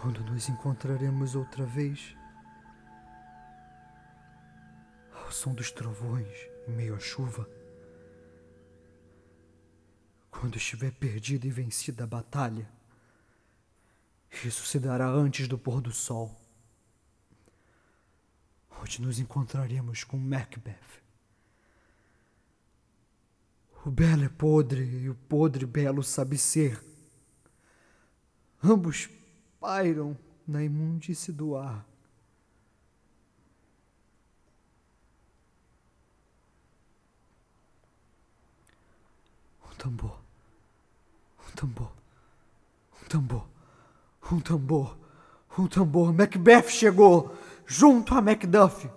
Quando nos encontraremos outra vez? Ao som dos trovões em meio à chuva? Quando estiver perdida e vencida a batalha? Isso se dará antes do pôr do sol. Onde nos encontraremos com Macbeth. O belo é podre e o podre belo sabe ser. Ambos pairam na imundície do ar. Um tambor, um tambor, um tambor, um tambor, um tambor. Macbeth chegou junto a Macduff.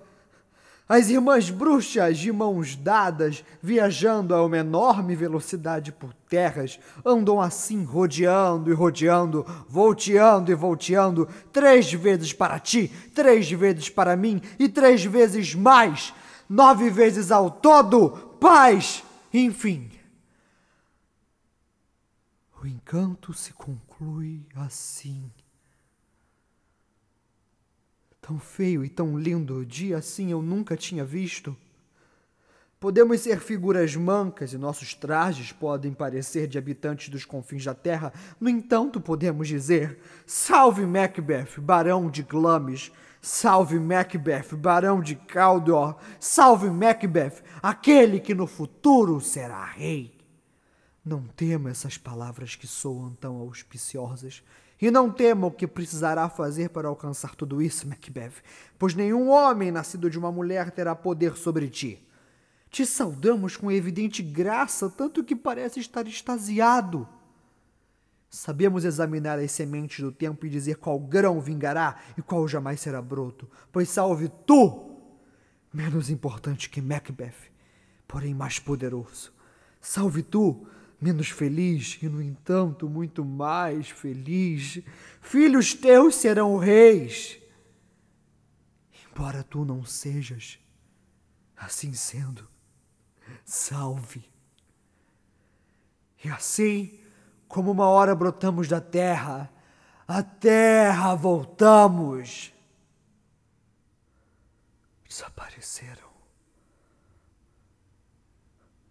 As irmãs bruxas, de mãos dadas, viajando a uma enorme velocidade por terras, andam assim, rodeando e rodeando, volteando e volteando, três vezes para ti, três vezes para mim e três vezes mais, nove vezes ao todo, paz, enfim. O encanto se conclui assim. Tão feio e tão lindo, dia assim eu nunca tinha visto. Podemos ser figuras mancas e nossos trajes podem parecer de habitantes dos confins da terra. No entanto, podemos dizer: Salve Macbeth, barão de Glamis! Salve Macbeth, barão de Caldor! Salve Macbeth, aquele que no futuro será rei! Não temo essas palavras que soam tão auspiciosas e não tema o que precisará fazer para alcançar tudo isso, Macbeth, pois nenhum homem nascido de uma mulher terá poder sobre ti. Te saudamos com evidente graça, tanto que parece estar extasiado. Sabemos examinar as sementes do tempo e dizer qual grão vingará e qual jamais será broto, pois salve tu, menos importante que Macbeth, porém mais poderoso. Salve tu, menos feliz e, no entanto, muito mais feliz. Filhos teus serão reis. Embora tu não sejas, assim sendo, salve. E assim, como uma hora brotamos da terra, a terra voltamos. Desapareceram.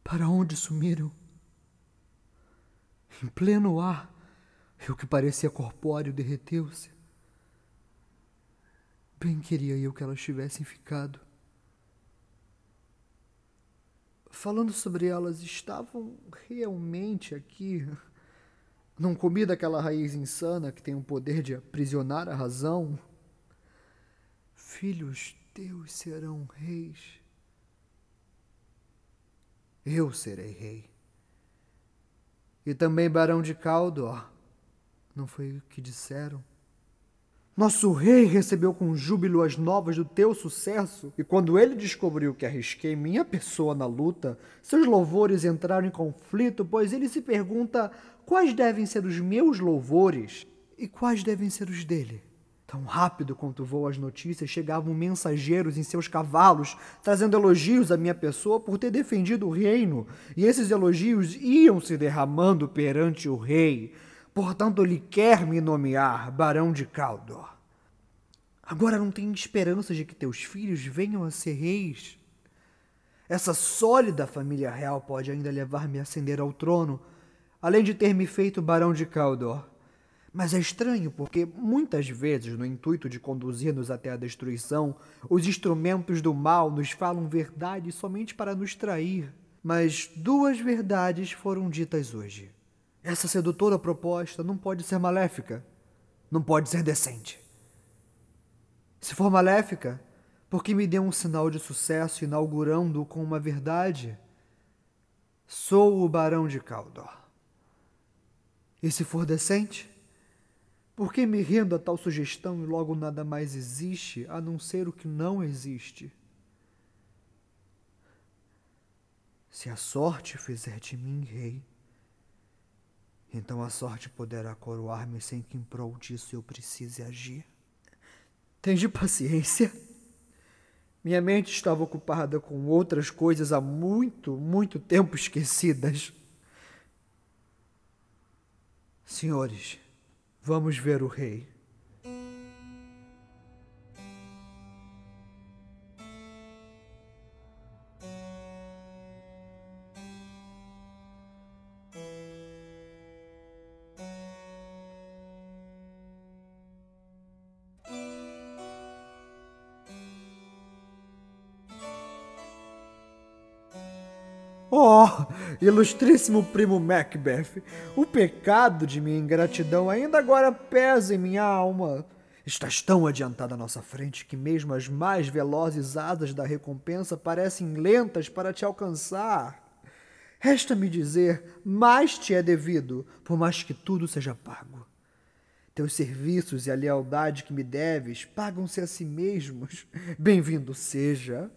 Para onde sumiram? Em pleno ar, e o que parecia corpóreo derreteu-se. Bem queria eu que elas tivessem ficado. Falando sobre elas, estavam realmente aqui. Não comi daquela raiz insana que tem o poder de aprisionar a razão. Filhos teus serão reis. Eu serei rei e também Barão de Caldor. Não foi o que disseram? Nosso rei recebeu com júbilo as novas do teu sucesso, e quando ele descobriu que arrisquei minha pessoa na luta, seus louvores entraram em conflito, pois ele se pergunta quais devem ser os meus louvores e quais devem ser os dele. Tão rápido quanto voam as notícias, chegavam mensageiros em seus cavalos, trazendo elogios à minha pessoa por ter defendido o reino, e esses elogios iam se derramando perante o rei. Portanto, ele quer me nomear Barão de Caldor. Agora não tenho esperanças de que teus filhos venham a ser reis. Essa sólida família real pode ainda levar-me a ascender ao trono, além de ter me feito Barão de Caldor. Mas é estranho porque muitas vezes, no intuito de conduzir-nos até a destruição, os instrumentos do mal nos falam verdades somente para nos trair. Mas duas verdades foram ditas hoje. Essa sedutora proposta não pode ser maléfica, não pode ser decente. Se for maléfica, por que me dê um sinal de sucesso inaugurando com uma verdade? Sou o Barão de Caldor. E se for decente? Por que me rendo a tal sugestão e logo nada mais existe a não ser o que não existe? Se a sorte fizer de mim rei, então a sorte poderá coroar-me sem que em prol disso eu precise agir. Tende paciência. Minha mente estava ocupada com outras coisas há muito, muito tempo esquecidas. Senhores, Vamos ver o rei. Ilustríssimo primo Macbeth, o pecado de minha ingratidão ainda agora pesa em minha alma. Estás tão adiantado à nossa frente que mesmo as mais velozes asas da recompensa parecem lentas para te alcançar. Resta-me dizer, mais te é devido, por mais que tudo seja pago. Teus serviços e a lealdade que me deves pagam-se a si mesmos. Bem-vindo seja.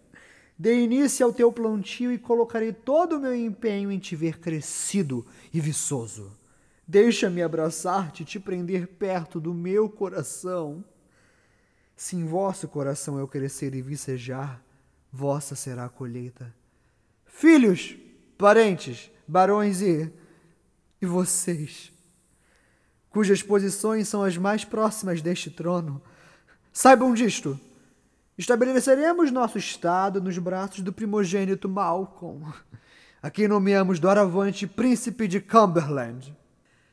Dê início ao teu plantio e colocarei todo o meu empenho em te ver crescido e viçoso. Deixa-me abraçar-te e te prender perto do meu coração. Se em vosso coração eu crescer e vicejar, vossa será a colheita. Filhos, parentes, barões e. e vocês, cujas posições são as mais próximas deste trono, saibam disto Estabeleceremos nosso Estado nos braços do primogênito Malcolm, a quem nomeamos doravante Príncipe de Cumberland.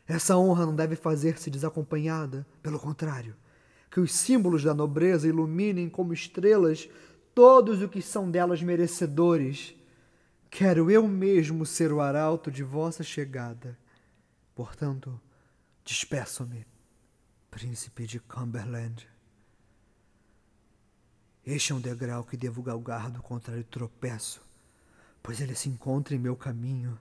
Essa honra não deve fazer-se desacompanhada, pelo contrário, que os símbolos da nobreza iluminem como estrelas todos os que são delas merecedores. Quero eu mesmo ser o arauto de vossa chegada. Portanto, despeço-me, Príncipe de Cumberland. Este é um degrau que devo galgar do contrário tropeço, pois ele se encontra em meu caminho.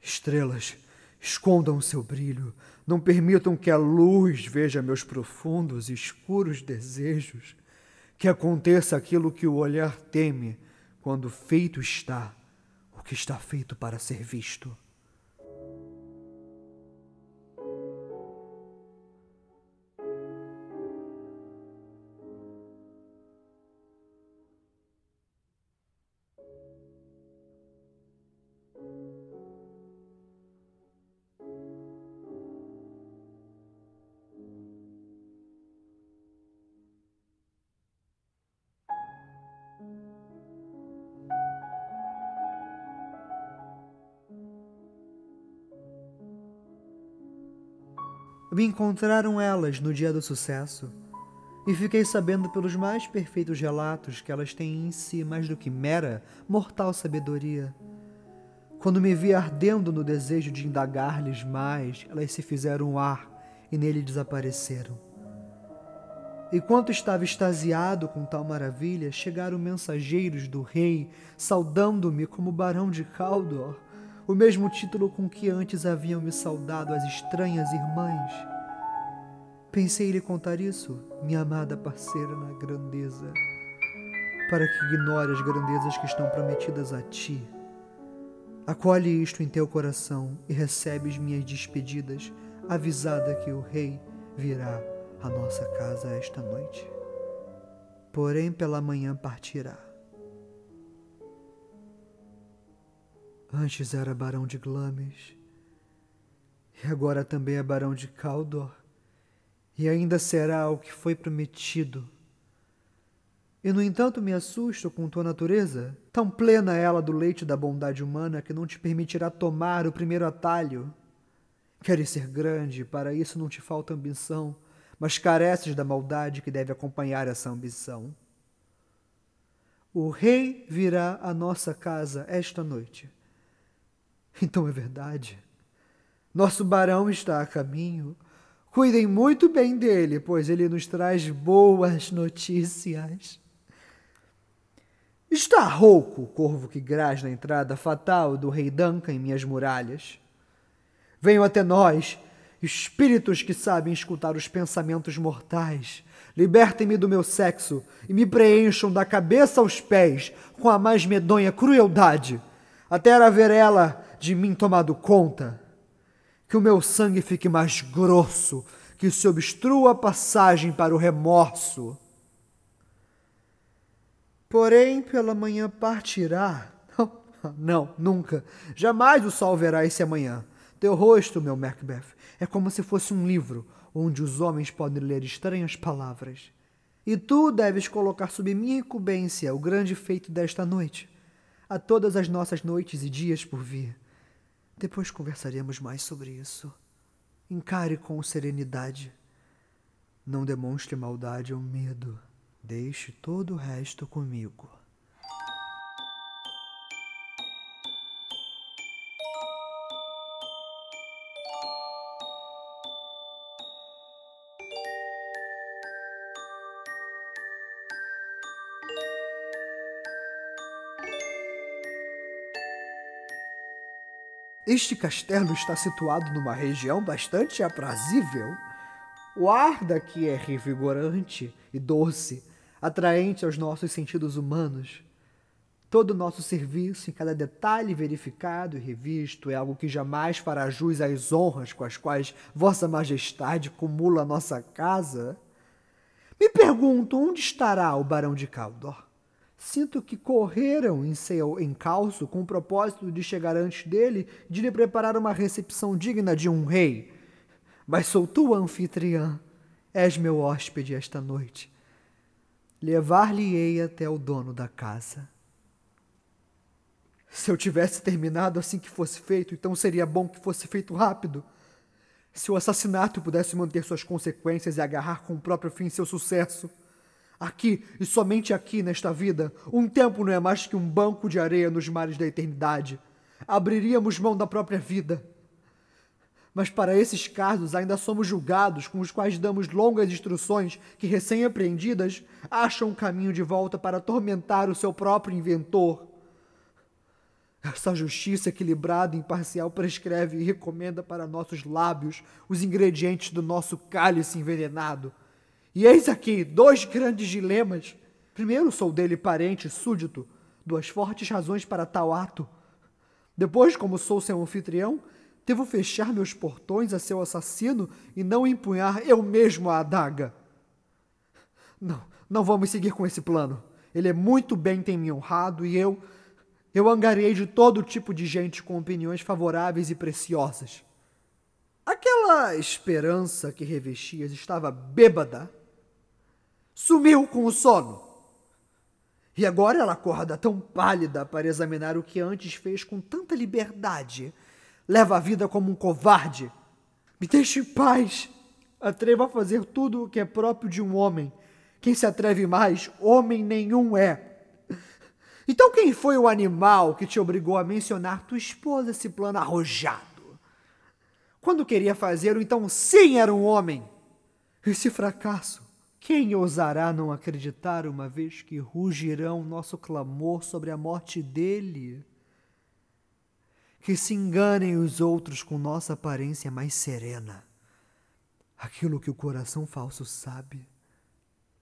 Estrelas, escondam o seu brilho, não permitam que a luz veja meus profundos e escuros desejos, que aconteça aquilo que o olhar teme quando feito está o que está feito para ser visto. Me encontraram elas no dia do sucesso, e fiquei sabendo pelos mais perfeitos relatos que elas têm em si mais do que mera mortal sabedoria. Quando me vi ardendo no desejo de indagar-lhes mais, elas se fizeram ar e nele desapareceram. Enquanto estava extasiado com tal maravilha, chegaram mensageiros do rei, saudando-me como barão de Caldor o mesmo título com que antes haviam me saudado as estranhas irmãs. Pensei lhe contar isso, minha amada parceira na grandeza, para que ignore as grandezas que estão prometidas a ti. Acolhe isto em teu coração e recebes minhas despedidas, avisada que o rei virá à nossa casa esta noite. Porém, pela manhã partirá. Antes era barão de Glamis, e agora também é barão de Caldor, e ainda será o que foi prometido. E no entanto me assusto com tua natureza, tão plena ela do leite da bondade humana que não te permitirá tomar o primeiro atalho. Queres ser grande, para isso não te falta ambição, mas careces da maldade que deve acompanhar essa ambição. O rei virá à nossa casa esta noite então é verdade. Nosso barão está a caminho. Cuidem muito bem dele, pois ele nos traz boas notícias. Está rouco o corvo que graz na entrada fatal do rei Duncan em minhas muralhas. Venham até nós, espíritos que sabem escutar os pensamentos mortais. Libertem-me do meu sexo e me preencham da cabeça aos pés com a mais medonha crueldade, até haver ela de mim tomado conta, que o meu sangue fique mais grosso, que se obstrua a passagem para o remorso. Porém, pela manhã partirá. Não, nunca. Jamais o sol verá esse amanhã. Teu rosto, meu Macbeth, é como se fosse um livro onde os homens podem ler estranhas palavras. E tu deves colocar sob minha incumbência o grande feito desta noite, a todas as nossas noites e dias por vir. Depois conversaremos mais sobre isso. Encare com serenidade. Não demonstre maldade ou medo. Deixe todo o resto comigo. Este castelo está situado numa região bastante aprazível. O ar daqui é revigorante e doce, atraente aos nossos sentidos humanos. Todo o nosso serviço, em cada detalhe verificado e revisto, é algo que jamais fará jus às honras com as quais Vossa Majestade cumula a nossa casa. Me pergunto onde estará o Barão de Caldor. Sinto que correram em seu encalço com o propósito de chegar antes dele, de lhe preparar uma recepção digna de um rei. Mas sou tua anfitriã, és meu hóspede esta noite. Levar-lhe-ei até o dono da casa. Se eu tivesse terminado assim que fosse feito, então seria bom que fosse feito rápido. Se o assassinato pudesse manter suas consequências e agarrar com o próprio fim seu sucesso. Aqui e somente aqui nesta vida, um tempo não é mais que um banco de areia nos mares da eternidade. Abriríamos mão da própria vida. Mas para esses casos ainda somos julgados, com os quais damos longas instruções que, recém-apreendidas, acham um caminho de volta para atormentar o seu próprio inventor. Essa justiça equilibrada e imparcial prescreve e recomenda para nossos lábios os ingredientes do nosso cálice envenenado e eis aqui dois grandes dilemas. Primeiro, sou dele parente, súdito, duas fortes razões para tal ato. Depois, como sou seu anfitrião, devo fechar meus portões a seu assassino e não empunhar eu mesmo a adaga. Não, não vamos seguir com esse plano. Ele é muito bem tem me honrado e eu eu angariei de todo tipo de gente com opiniões favoráveis e preciosas. Aquela esperança que revestias estava bêbada sumiu com o sono. E agora ela acorda tão pálida para examinar o que antes fez com tanta liberdade. Leva a vida como um covarde. Me deixe em paz. Atrevo a fazer tudo o que é próprio de um homem. Quem se atreve mais, homem nenhum é. Então quem foi o animal que te obrigou a mencionar tua esposa esse plano arrojado? Quando queria fazer, então sim era um homem. Esse fracasso quem ousará não acreditar uma vez que rugirão nosso clamor sobre a morte dele? Que se enganem os outros com nossa aparência mais serena. Aquilo que o coração falso sabe,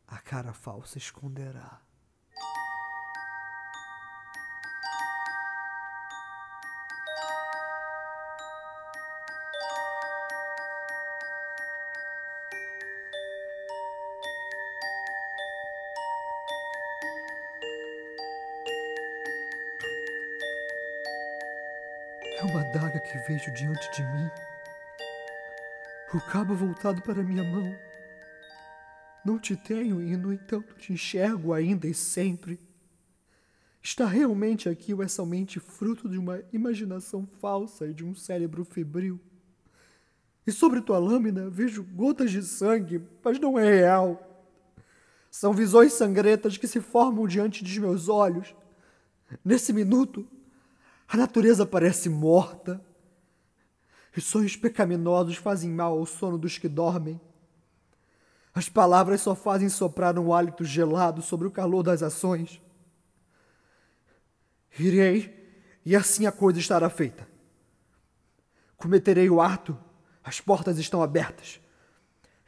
a cara falsa esconderá. Vejo diante de mim. O cabo voltado para minha mão. Não te tenho e, no entanto, te enxergo ainda e sempre. Está realmente aqui ou é somente fruto de uma imaginação falsa e de um cérebro febril? E sobre tua lâmina vejo gotas de sangue, mas não é real. São visões sangrentas que se formam diante de meus olhos. Nesse minuto, a natureza parece morta. Os sonhos pecaminosos fazem mal ao sono dos que dormem. As palavras só fazem soprar um hálito gelado sobre o calor das ações. Irei, e assim a coisa estará feita. Cometerei o ato, as portas estão abertas,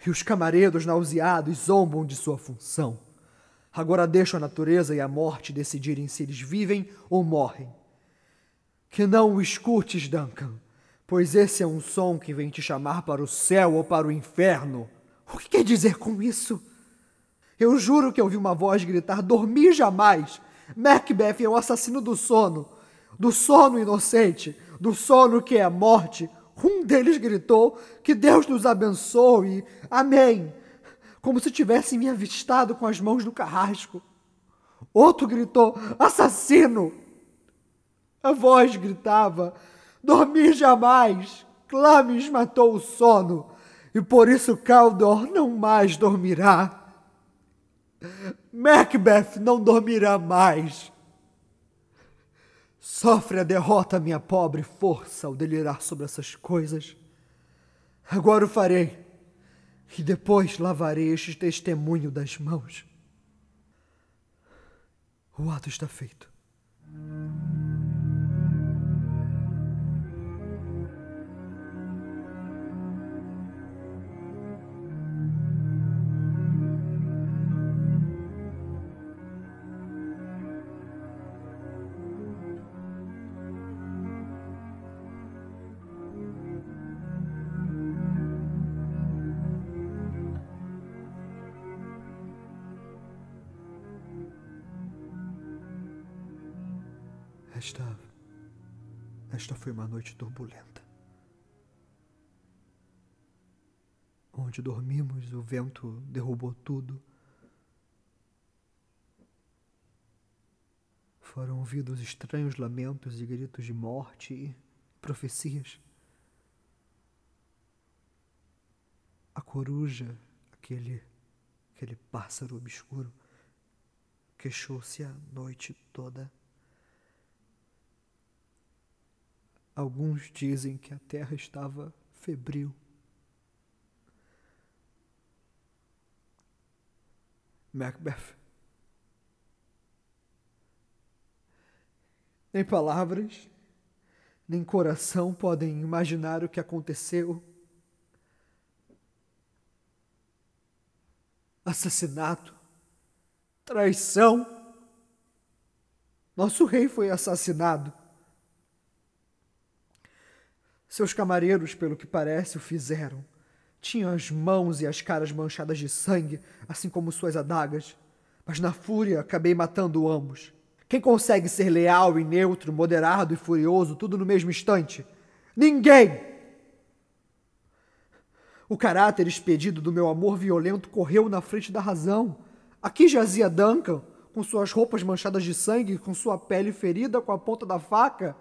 e os camareiros nauseados zombam de sua função. Agora deixo a natureza e a morte decidirem se eles vivem ou morrem que não o escutes, Duncan, pois esse é um som que vem te chamar para o céu ou para o inferno. O que quer dizer com isso? Eu juro que ouvi uma voz gritar: Dormi jamais! Macbeth é o assassino do sono, do sono inocente, do sono que é a morte. Um deles gritou: Que Deus nos abençoe, amém, como se tivesse me avistado com as mãos no carrasco. Outro gritou: Assassino! A voz gritava: Dormir jamais! Clames matou o sono, e por isso Caldor não mais dormirá. Macbeth não dormirá mais. Sofre a derrota, minha pobre força, ao delirar sobre essas coisas. Agora o farei, e depois lavarei este testemunho das mãos. O ato está feito. Noite turbulenta. Onde dormimos, o vento derrubou tudo. Foram ouvidos estranhos lamentos e gritos de morte e profecias. A coruja, aquele, aquele pássaro obscuro, queixou-se a noite toda. Alguns dizem que a terra estava febril. Macbeth. Nem palavras, nem coração podem imaginar o que aconteceu. Assassinato, traição. Nosso rei foi assassinado. Seus camareiros, pelo que parece, o fizeram. Tinham as mãos e as caras manchadas de sangue, assim como suas adagas. Mas na fúria acabei matando ambos. Quem consegue ser leal e neutro, moderado e furioso, tudo no mesmo instante? Ninguém! O caráter expedido do meu amor violento correu na frente da razão. Aqui jazia Duncan, com suas roupas manchadas de sangue, com sua pele ferida com a ponta da faca.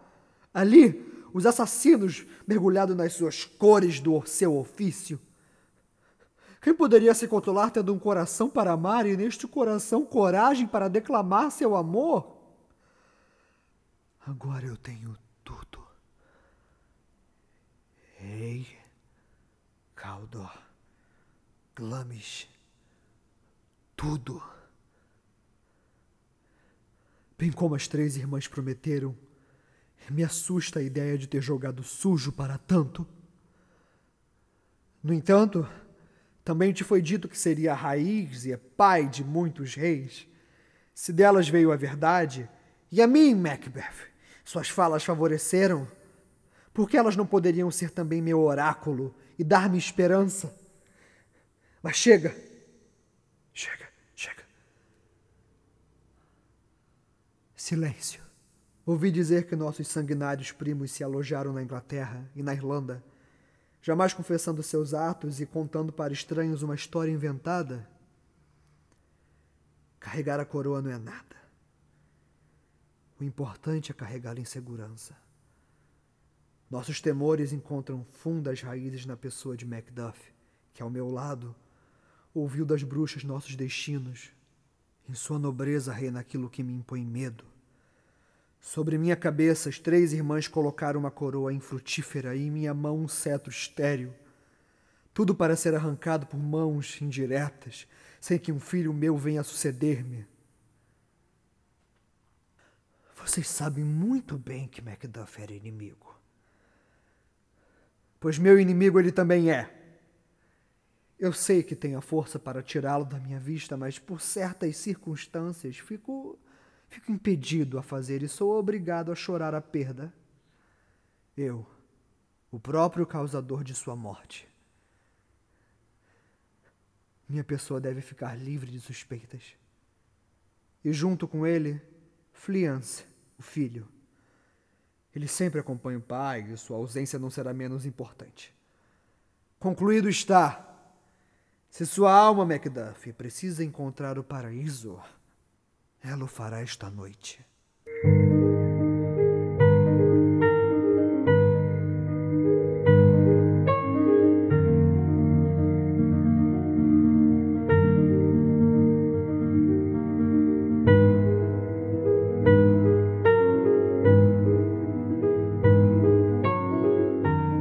Ali, os assassinos mergulhados nas suas cores do seu ofício. Quem poderia se controlar tendo um coração para amar e neste coração coragem para declamar seu amor? Agora eu tenho tudo. Rei, Caldor, Glamis, tudo. Bem como as três irmãs prometeram, me assusta a ideia de ter jogado sujo para tanto. No entanto, também te foi dito que seria a raiz e pai de muitos reis. Se delas veio a verdade, e a mim, Macbeth, suas falas favoreceram, porque elas não poderiam ser também meu oráculo e dar-me esperança? Mas chega, chega, chega. Silêncio. Ouvi dizer que nossos sanguinários primos se alojaram na Inglaterra e na Irlanda, jamais confessando seus atos e contando para estranhos uma história inventada. Carregar a coroa não é nada. O importante é carregá-la em segurança. Nossos temores encontram fundas raízes na pessoa de Macduff, que ao meu lado ouviu das bruxas nossos destinos. Em sua nobreza reina aquilo que me impõe medo. Sobre minha cabeça, as três irmãs colocaram uma coroa infrutífera e em minha mão um cetro estéril. Tudo para ser arrancado por mãos indiretas, sem que um filho meu venha suceder-me. Vocês sabem muito bem que Macduff era inimigo. Pois meu inimigo ele também é. Eu sei que tenho a força para tirá-lo da minha vista, mas por certas circunstâncias fico Fico impedido a fazer e sou obrigado a chorar a perda. Eu, o próprio causador de sua morte. Minha pessoa deve ficar livre de suspeitas. E junto com ele, Fliance, o filho. Ele sempre acompanha o pai e sua ausência não será menos importante. Concluído está. Se sua alma, Macduff, precisa encontrar o paraíso, ela o fará esta noite.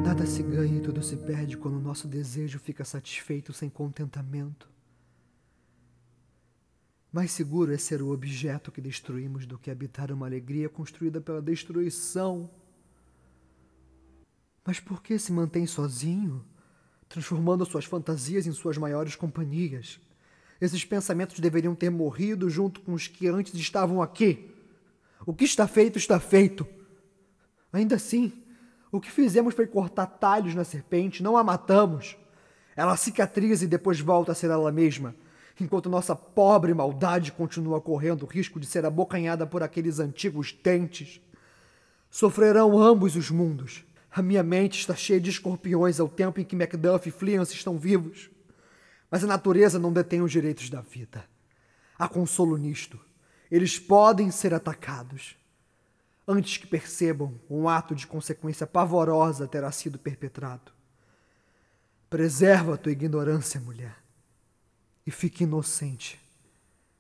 Nada se ganha e tudo se perde quando o nosso desejo fica satisfeito sem contentamento. Mais seguro é ser o objeto que destruímos do que habitar uma alegria construída pela destruição. Mas por que se mantém sozinho, transformando suas fantasias em suas maiores companhias? Esses pensamentos deveriam ter morrido junto com os que antes estavam aqui. O que está feito, está feito. Ainda assim, o que fizemos foi cortar talhos na serpente, não a matamos. Ela cicatriza e depois volta a ser ela mesma enquanto nossa pobre maldade continua correndo o risco de ser abocanhada por aqueles antigos dentes. Sofrerão ambos os mundos. A minha mente está cheia de escorpiões ao tempo em que Macduff e Fleance estão vivos. Mas a natureza não detém os direitos da vida. Há consolo nisto. Eles podem ser atacados. Antes que percebam, um ato de consequência pavorosa terá sido perpetrado. Preserva a tua ignorância, mulher, e fique inocente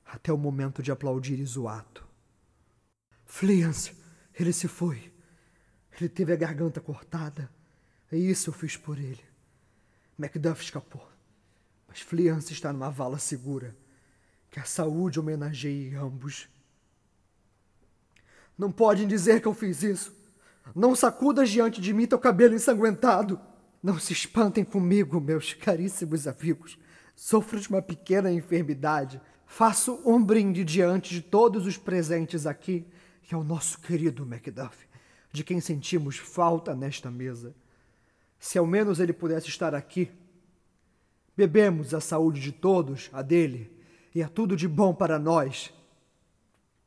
até o momento de aplaudires o ato. Fleance, ele se foi. Ele teve a garganta cortada. É isso eu fiz por ele. Macduff escapou. Mas Fleance está numa vala segura. Que a saúde homenageie ambos. Não podem dizer que eu fiz isso. Não sacudas diante de mim teu cabelo ensanguentado. Não se espantem comigo, meus caríssimos amigos. Sofro de uma pequena enfermidade. Faço um brinde diante de todos os presentes aqui, que é o nosso querido Macduff de quem sentimos falta nesta mesa. Se ao menos ele pudesse estar aqui. Bebemos a saúde de todos, a dele, e é tudo de bom para nós.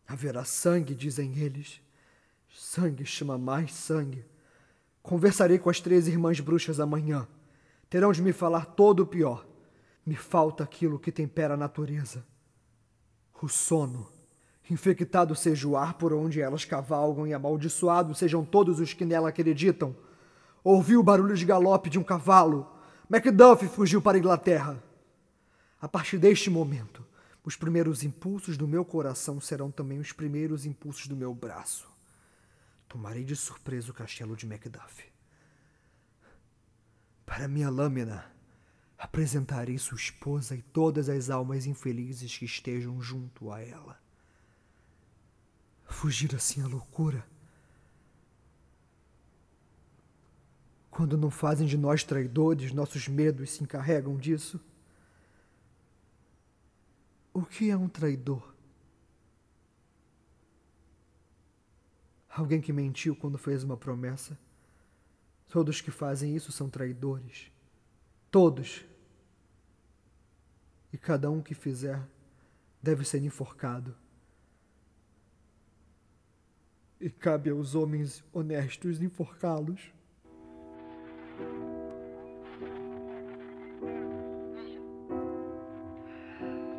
Haverá sangue, dizem eles. Sangue chama mais sangue. Conversarei com as três irmãs bruxas amanhã. Terão de me falar todo o pior. Me falta aquilo que tempera a natureza: o sono. Infectado seja o ar por onde elas cavalgam e amaldiçoados sejam todos os que nela acreditam. Ouvi o barulho de galope de um cavalo. Macduff fugiu para a Inglaterra. A partir deste momento, os primeiros impulsos do meu coração serão também os primeiros impulsos do meu braço. Tomarei de surpresa o castelo de Macduff. Para minha lâmina, apresentarei sua esposa e todas as almas infelizes que estejam junto a ela fugir assim à loucura. Quando não fazem de nós traidores, nossos medos se encarregam disso. O que é um traidor? Alguém que mentiu quando fez uma promessa. Todos que fazem isso são traidores. Todos. E cada um que fizer deve ser enforcado e cabe aos homens honestos enforcá-los.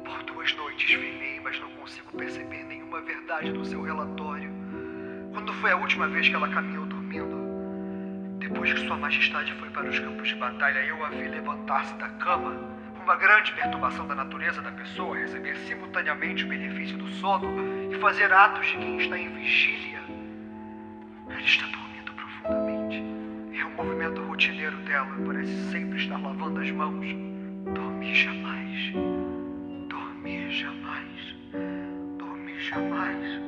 Por duas noites velei, mas não consigo perceber nenhuma verdade no seu relatório. Quando foi a última vez que ela caminhou dormindo? Depois que Sua Majestade foi para os campos de batalha, eu a vi levantar-se da cama. Uma grande perturbação da natureza da pessoa receber simultaneamente o benefício do sono e fazer atos de quem está em vigília ele está dormindo profundamente. É um movimento rotineiro dela. Parece sempre estar lavando as mãos. Dormir jamais. Dormir jamais. Dormir jamais.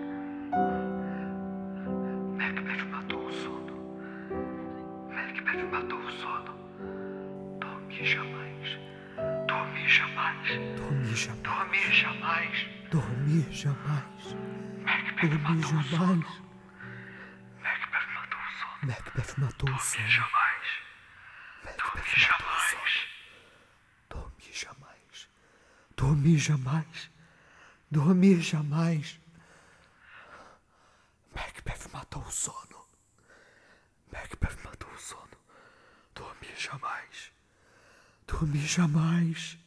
Macbeth matou o sono. Macbeth matou o sono. Dormir jamais. Dormir jamais. Dormir jamais. Dormir jamais. Dormir jamais. Macbeth Dormir matou o sono. jamais. Macbeth Macbeth matou matou o sono. o Dormir sono. jamais. Dormir Dormir jamais. jamais. Dormir jamais. Dormir jamais. Macbeth matou o sono. Macbeth matou o sono. Dormir jamais. Dormir jamais.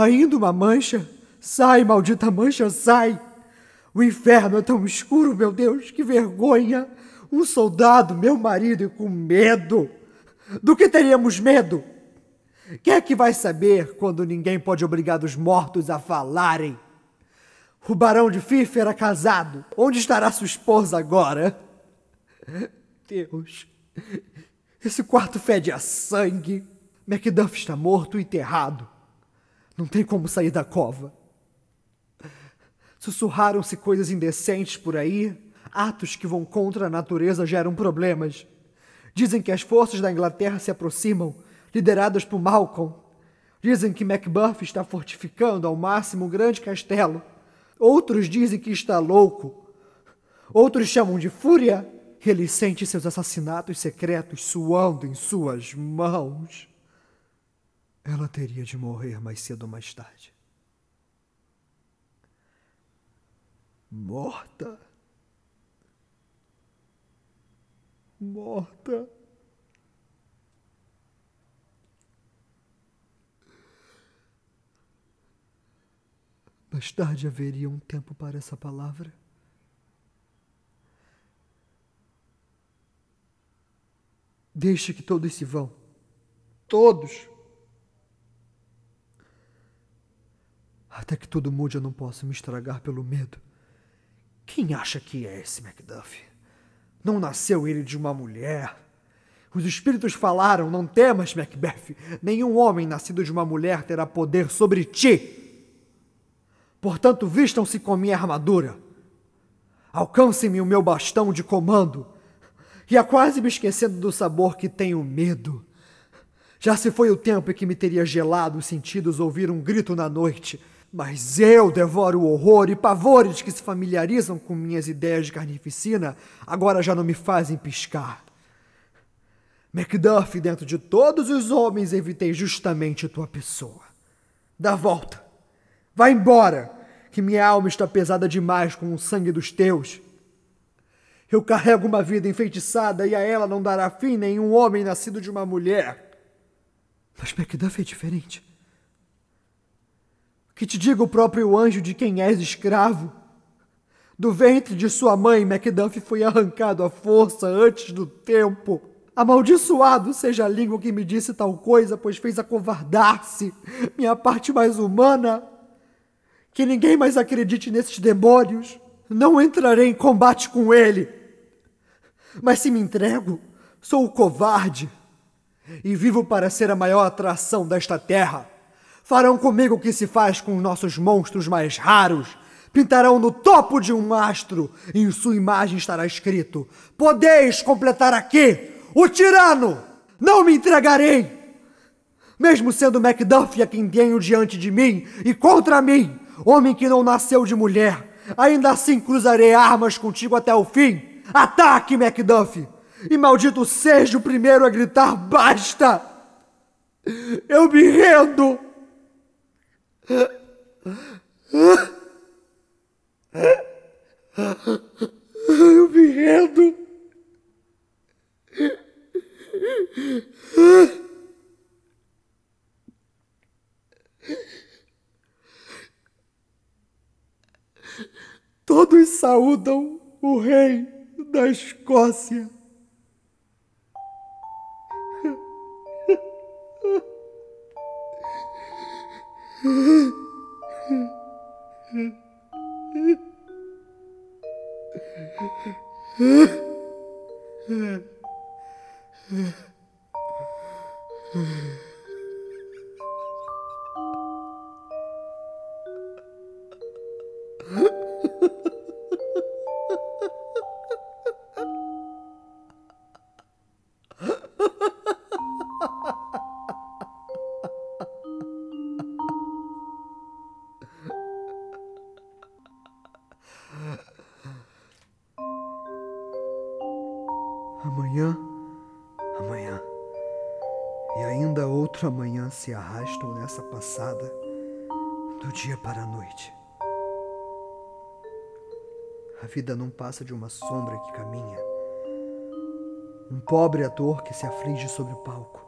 Ainda uma mancha? Sai, maldita mancha, sai! O inferno é tão escuro, meu Deus, que vergonha! Um soldado, meu marido, e com medo. Do que teríamos medo? Quem é que vai saber quando ninguém pode obrigar os mortos a falarem? O barão de Fife era casado. Onde estará sua esposa agora? Deus, esse quarto fede a sangue. Macduff está morto e enterrado. Não tem como sair da cova. Sussurraram-se coisas indecentes por aí. Atos que vão contra a natureza geram problemas. Dizem que as forças da Inglaterra se aproximam, lideradas por Malcolm. Dizem que Macbeth está fortificando ao máximo um grande castelo. Outros dizem que está louco. Outros chamam de fúria. Ele sente seus assassinatos secretos suando em suas mãos. Ela teria de morrer mais cedo ou mais tarde. Morta. morta. Mais tarde haveria um tempo para essa palavra. Deixe que todos se vão. Todos. Até que tudo mude, eu não posso me estragar pelo medo. Quem acha que é esse Macduff? Não nasceu ele de uma mulher. Os espíritos falaram: Não temas, Macbeth. Nenhum homem nascido de uma mulher terá poder sobre ti. Portanto, vistam-se com minha armadura. Alcancem-me o meu bastão de comando. Ia quase me esquecendo do sabor que tenho medo. Já se foi o tempo em que me teria gelado os sentidos ouvir um grito na noite mas eu devoro o horror e pavores que se familiarizam com minhas ideias de carnificina, agora já não me fazem piscar. Macduff, dentro de todos os homens, evitei justamente tua pessoa. Dá volta. Vá embora, que minha alma está pesada demais com o sangue dos teus. Eu carrego uma vida enfeitiçada e a ela não dará fim nenhum homem nascido de uma mulher. Mas Macduff é diferente que te diga o próprio anjo de quem és escravo. Do ventre de sua mãe, Macduff foi arrancado à força antes do tempo. Amaldiçoado seja a língua que me disse tal coisa, pois fez acovardar-se minha parte mais humana. Que ninguém mais acredite nesses demônios. Não entrarei em combate com ele. Mas se me entrego, sou o covarde e vivo para ser a maior atração desta terra. Farão comigo o que se faz com nossos monstros mais raros. Pintarão no topo de um mastro e em sua imagem estará escrito: Podeis completar aqui o tirano! Não me entregarei! Mesmo sendo Macduff a quem tenho diante de mim e contra mim, homem que não nasceu de mulher, ainda assim cruzarei armas contigo até o fim. Ataque, Macduff! E maldito seja o primeiro a gritar basta! Eu me rendo! Eu me rendo. Todos saúdam o rei da Escócia. Amanhã, amanhã e ainda outro amanhã se arrastam nessa passada do dia para a noite. A vida não passa de uma sombra que caminha, um pobre ator que se aflige sobre o palco.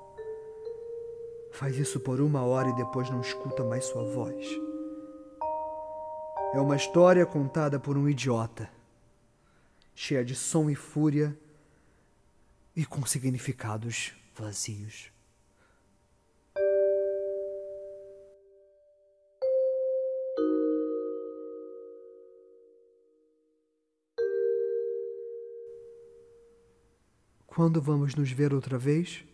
Faz isso por uma hora e depois não escuta mais sua voz. É uma história contada por um idiota, cheia de som e fúria e com significados vazios. Quando vamos nos ver outra vez?